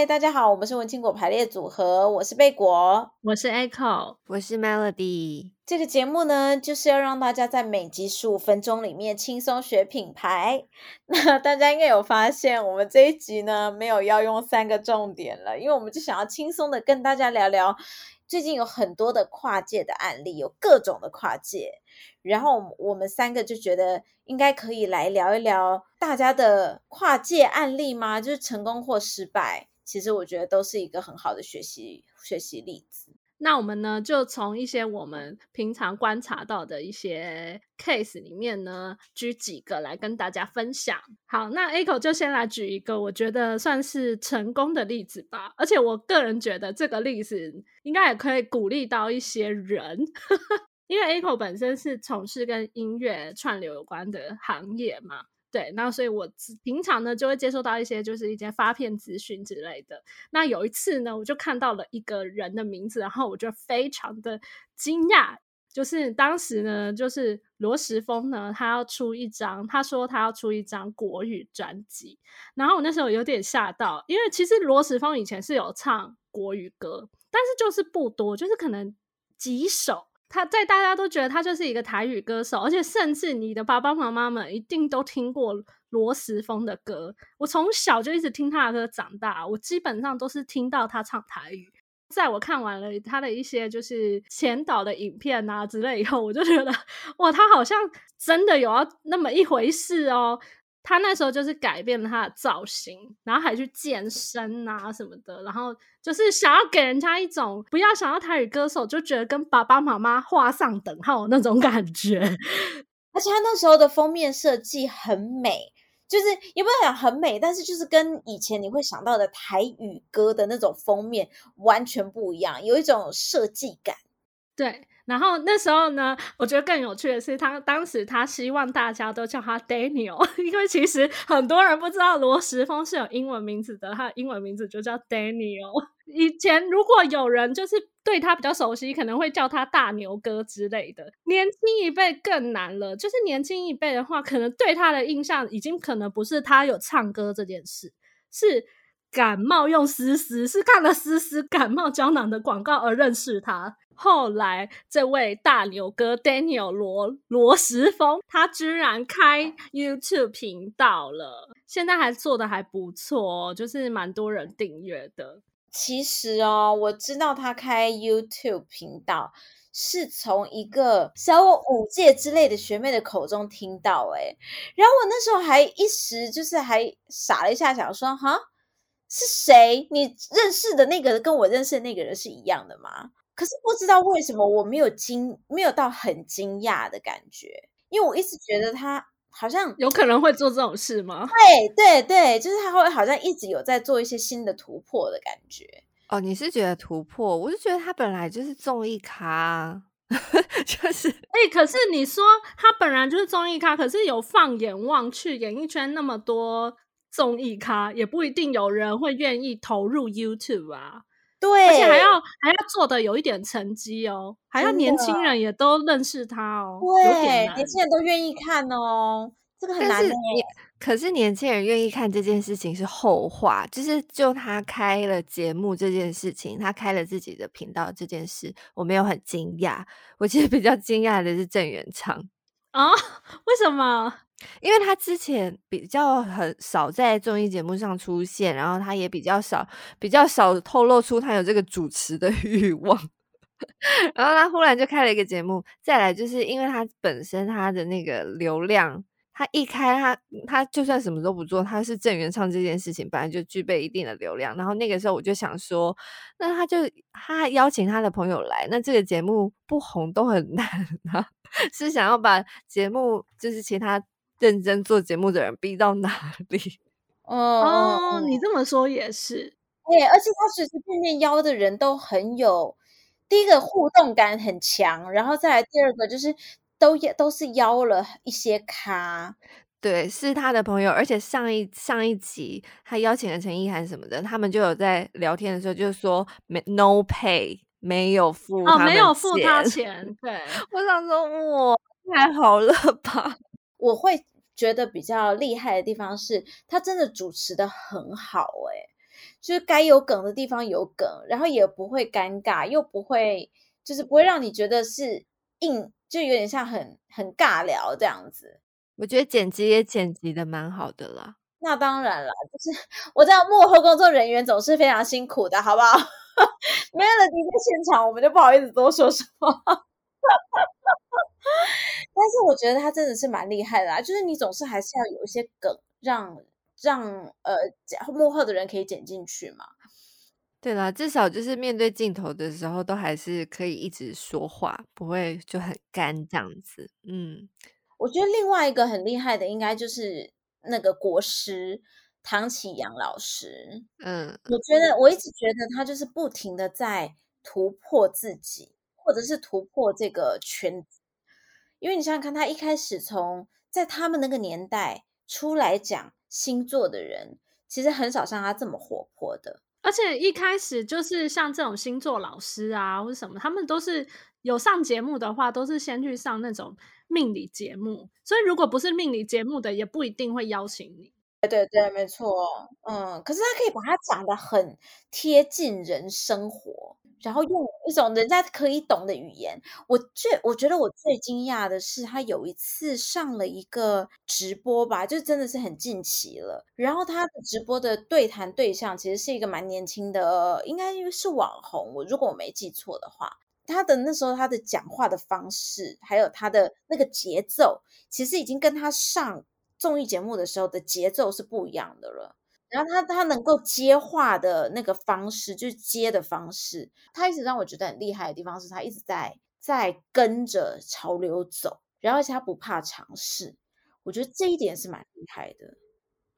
嗨，大家好，我们是文青果排列组合，我是贝果，我是 Echo，我是 Melody。这个节目呢，就是要让大家在每集十五分钟里面轻松学品牌。那大家应该有发现，我们这一集呢，没有要用三个重点了，因为我们就想要轻松的跟大家聊聊，最近有很多的跨界的案例，有各种的跨界。然后我们三个就觉得应该可以来聊一聊大家的跨界案例吗？就是成功或失败，其实我觉得都是一个很好的学习学习例子。那我们呢，就从一些我们平常观察到的一些 case 里面呢，举几个来跟大家分享。好，那 Echo 就先来举一个我觉得算是成功的例子吧。而且我个人觉得这个例子应该也可以鼓励到一些人。因为 Echo 本身是从事跟音乐串流有关的行业嘛，对，那所以我平常呢就会接收到一些就是一些发片资讯之类的。那有一次呢，我就看到了一个人的名字，然后我就非常的惊讶，就是当时呢，就是罗时丰呢，他要出一张，他说他要出一张国语专辑，然后我那时候有点吓到，因为其实罗时丰以前是有唱国语歌，但是就是不多，就是可能几首。他在大家都觉得他就是一个台语歌手，而且甚至你的爸爸妈妈们一定都听过罗时丰的歌。我从小就一直听他的歌长大，我基本上都是听到他唱台语。在我看完了他的一些就是前导的影片啊之类以后，我就觉得哇，他好像真的有那么一回事哦。他那时候就是改变了他的造型，然后还去健身啊什么的，然后就是想要给人家一种不要想要台语歌手就觉得跟爸爸妈妈画上等号那种感觉。而且他那时候的封面设计很美，就是也不能讲很美，但是就是跟以前你会想到的台语歌的那种封面完全不一样，有一种设计感。对。然后那时候呢，我觉得更有趣的是，他当时他希望大家都叫他 Daniel，因为其实很多人不知道罗时丰是有英文名字的，他的英文名字就叫 Daniel。以前如果有人就是对他比较熟悉，可能会叫他大牛哥之类的。年轻一辈更难了，就是年轻一辈的话，可能对他的印象已经可能不是他有唱歌这件事，是感冒用思思，是看了思思感冒胶囊的广告而认识他。后来，这位大牛哥 Daniel 罗罗时峰，他居然开 YouTube 频道了，现在还做得还不错，就是蛮多人订阅的。其实哦，我知道他开 YouTube 频道是从一个小我五届之类的学妹的口中听到，哎，然后我那时候还一时就是还傻了一下，想说哈，是谁？你认识的那个跟我认识的那个人是一样的吗？可是不知道为什么我没有惊，没有到很惊讶的感觉，因为我一直觉得他好像有可能会做这种事吗？对对对，就是他会好像一直有在做一些新的突破的感觉。哦，你是觉得突破？我是觉得他本来就是综艺咖，就是哎、欸，可是你说他本来就是综艺咖，可是有放眼望去，演艺圈那么多综艺咖，也不一定有人会愿意投入 YouTube 啊。对，而且还要还要做的有一点成绩哦，还要年轻人也都认识他哦。对，年轻人都愿意看哦，这个很难的。可是年轻人愿意看这件事情是后话，就是就他开了节目这件事情，他开了自己的频道这件事，我没有很惊讶。我其实比较惊讶的是郑元畅 啊，为什么？因为他之前比较很少在综艺节目上出现，然后他也比较少比较少透露出他有这个主持的 欲望，然后他忽然就开了一个节目。再来就是因为他本身他的那个流量，他一开他他就算什么都不做，他是郑元畅这件事情本来就具备一定的流量。然后那个时候我就想说，那他就他邀请他的朋友来，那这个节目不红都很 难啊，是想要把节目就是其他。认真做节目的人逼到哪里？哦哦，你这么说也是。对，而且他随随便便邀的人都很有，第一个互动感很强，然后再来第二个就是都也都是邀了一些咖，对，是他的朋友。而且上一上一集他邀请了陈意涵什么的，他们就有在聊天的时候就说没 no pay 没有付哦，没有付他钱。对，我想说哇，太好了吧？我会。觉得比较厉害的地方是他真的主持的很好诶，就是该有梗的地方有梗，然后也不会尴尬，又不会就是不会让你觉得是硬，就有点像很很尬聊这样子。我觉得剪辑也剪辑的蛮好的啦。那当然了，就是 我知道幕后工作人员总是非常辛苦的，好不好？没有了你在现场，我们就不好意思多说什么。但是我觉得他真的是蛮厉害的啊，就是你总是还是要有一些梗让，让让呃幕后的人可以剪进去嘛。对啦，至少就是面对镜头的时候，都还是可以一直说话，不会就很干这样子。嗯，我觉得另外一个很厉害的，应该就是那个国师唐启阳老师。嗯，我觉得我一直觉得他就是不停的在突破自己，或者是突破这个圈子。因为你想想看，他一开始从在他们那个年代出来讲星座的人，其实很少像他这么活泼的。而且一开始就是像这种星座老师啊，或者什么，他们都是有上节目的话，都是先去上那种命理节目。所以如果不是命理节目的，也不一定会邀请你。对对对，没错。嗯，可是他可以把它讲的很贴近人生活。然后用一种人家可以懂的语言，我最我觉得我最惊讶的是，他有一次上了一个直播吧，就真的是很近期了。然后他的直播的对谈对象其实是一个蛮年轻的，应该是网红。我如果我没记错的话，他的那时候他的讲话的方式，还有他的那个节奏，其实已经跟他上综艺节目的时候的节奏是不一样的了。然后他他能够接话的那个方式，就是接的方式，他一直让我觉得很厉害的地方是他一直在在跟着潮流走，然后而且他不怕尝试，我觉得这一点是蛮厉害的。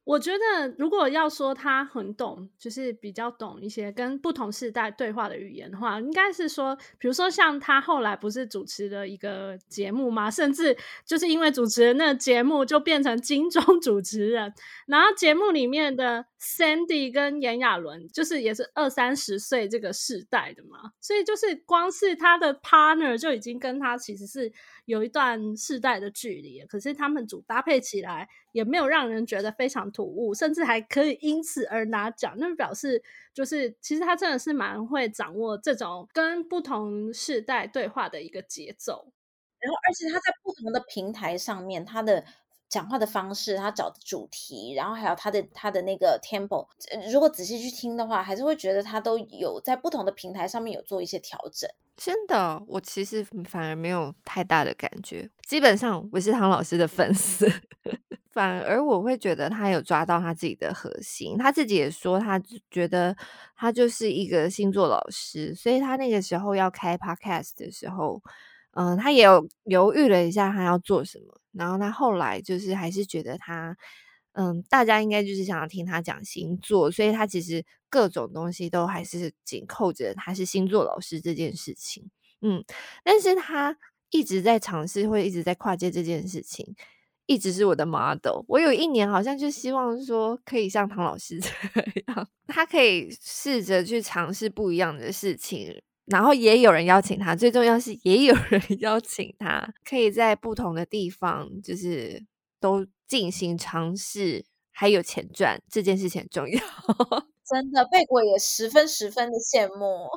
我觉得，如果要说他很懂，就是比较懂一些跟不同时代对话的语言的话，应该是说，比如说像他后来不是主持了一个节目吗？甚至就是因为主持人那个节目，就变成金钟 主持人。然后节目里面的 Sandy 跟炎亚纶，就是也是二三十岁这个世代的嘛，所以就是光是他的 partner 就已经跟他其实是有一段世代的距离，可是他们组搭配起来也没有让人觉得非常突兀，甚至还可以因此而拿奖，那表示就是其实他真的是蛮会掌握这种跟不同世代对话的一个节奏，然后而且他在不同的平台上面，他的讲话的方式，他找的主题，然后还有他的他的那个 tempo，如果仔细去听的话，还是会觉得他都有在不同的平台上面有做一些调整。真的，我其实反而没有太大的感觉。基本上我是唐老师的粉丝，反而我会觉得他有抓到他自己的核心。他自己也说，他觉得他就是一个星座老师，所以他那个时候要开 podcast 的时候，嗯、他也有犹豫了一下，他要做什么。然后他后来就是还是觉得他。嗯，大家应该就是想要听他讲星座，所以他其实各种东西都还是紧扣着他是星座老师这件事情。嗯，但是他一直在尝试，会一直在跨界这件事情，一直是我的 model。我有一年好像就希望说可以像唐老师这 样，他可以试着去尝试不一样的事情，然后也有人邀请他，最重要是也有 人邀请他，可以在不同的地方就是都。进行尝试，还有钱赚这件事情很重要。真的，贝果也十分十分的羡慕。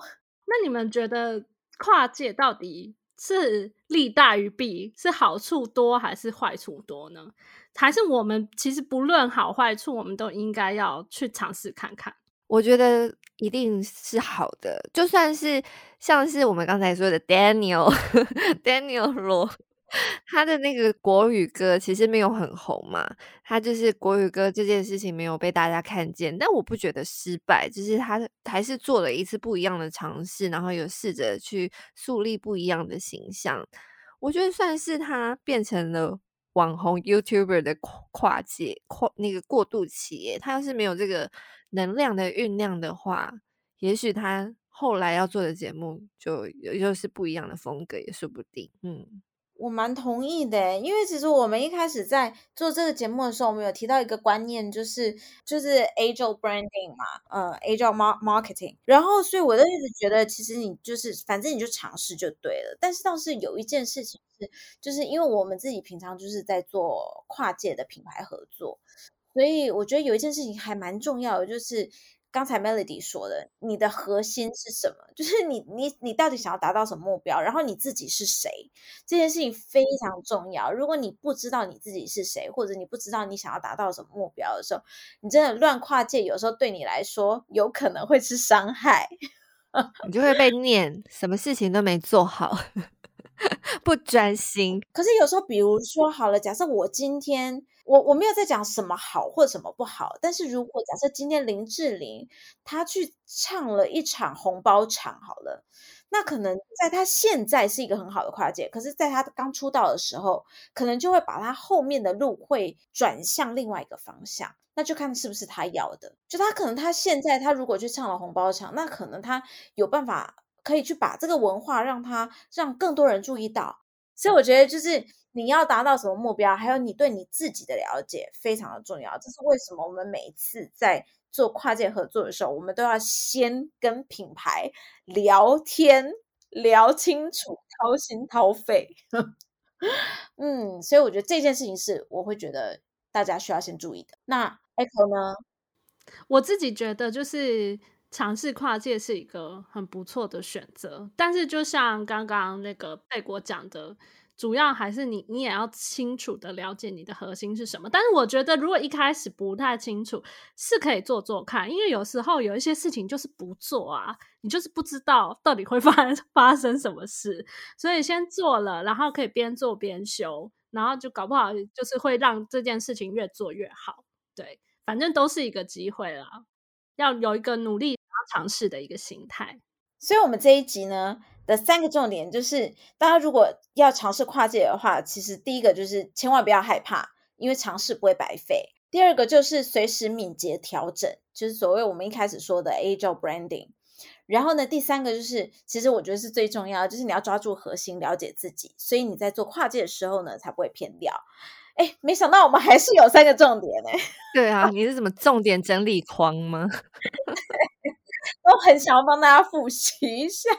那你们觉得跨界到底是利大于弊，是好处多还是坏处多呢？还是我们其实不论好坏处，我们都应该要去尝试看看？我觉得一定是好的，就算是像是我们刚才说的 Daniel Daniel 罗。他的那个国语歌其实没有很红嘛，他就是国语歌这件事情没有被大家看见，但我不觉得失败，就是他还是做了一次不一样的尝试，然后有试着去树立不一样的形象，我觉得算是他变成了网红 YouTuber 的跨界跨那个过渡期。他要是没有这个能量的酝酿的话，也许他后来要做的节目就又是不一样的风格，也说不定。嗯。我蛮同意的，因为其实我们一开始在做这个节目的时候，我们有提到一个观念，就是就是 agile branding 嘛，呃，agile marketing。然后，所以我就一直觉得，其实你就是反正你就尝试就对了。但是倒是有一件事情是，就是因为我们自己平常就是在做跨界的品牌合作，所以我觉得有一件事情还蛮重要的，就是。刚才 Melody 说的，你的核心是什么？就是 你你你到底想要达到什么目标？然后你自己是谁？这件事情非常重要。如果你不知道你自己是谁，或者你不知道你想要达到什么目标的时候，你真的乱跨界，有时候对你来说有可能会是伤害。你就会被念，什么事情都没做好，不专心。可是有时候，比如说好了，假设我今天我我没有在讲什么好或什么不好，但是如果假设今天林志玲她去唱了一场红包场，好了，那可能在她现在是一个很好的跨界，可是在她刚出道的时候，可能就会把她后面的路会转向另外一个方向。那就看是不是他要的，就他可能他现在他如果去唱了红包场，那可能他有办法可以去把这个文化让他让更多人注意到。所以我觉得就是你要达到什么目标，还有你对你自己的了解非常的重要。这是为什么我们每一次在做跨界合作的时候，我们都要先跟品牌聊天聊清楚，掏心掏肺。嗯，所以我觉得这件事情是我会觉得大家需要先注意的。那 Echo 呢？我自己觉得就是尝试跨界是一个很不错的选择，但是就像刚刚那个贝果讲的，主要还是你你也要清楚的了解你的核心是什么。但是我觉得如果一开始不太清楚，是可以做做看，因为有时候有一些事情就是不做啊，你就是不知道到底会 发发生什么事，所以先做了，然后可以边做边修，然后就搞不好就是会让这件事情越做越好。对。反正都是一个机会啦，要有一个努力尝试的一个心态。所以，我们这一集呢的三个重点就是，大家如果要尝试跨界的话，其实第一个就是千万不要害怕，因为尝试不会白费。第二个就是随时敏捷调整，就是所谓我们一开始说的 Agile Branding。然后呢，第三个就是，其实我觉得是最重要的，就是你要抓住核心，了解自己，所以你在做跨界的时候呢，才不会偏掉。哎，没想到我们还是有三个重点呢。对啊，你是什么重点整理狂吗？都很想要帮大家复习一下。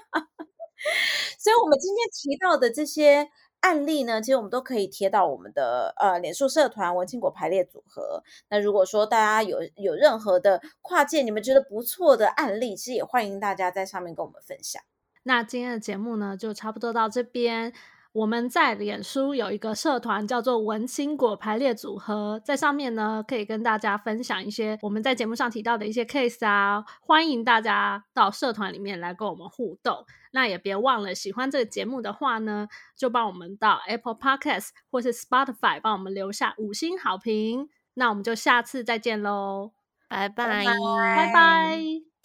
所以，我们今天提到的这些案例呢，其实我们都可以贴到我们的呃脸书社团“文青果排列组合”。那如果说大家有有任何的跨界，你们觉得不错的案例，其实也欢迎大家在上面跟我们分享。那今天的节目呢，就差不多到这边。我们在脸书有一个社团叫做“文青果排列组合”，在上面呢可以跟大家分享一些我们在节目上提到的一些 case 啊，欢迎大家到社团里面来跟我们互动。那也别忘了，喜欢这个节目的话呢，就帮我们到 Apple Podcast 或是 Spotify 帮我们留下五星好评。那我们就下次再见喽，拜拜，拜拜。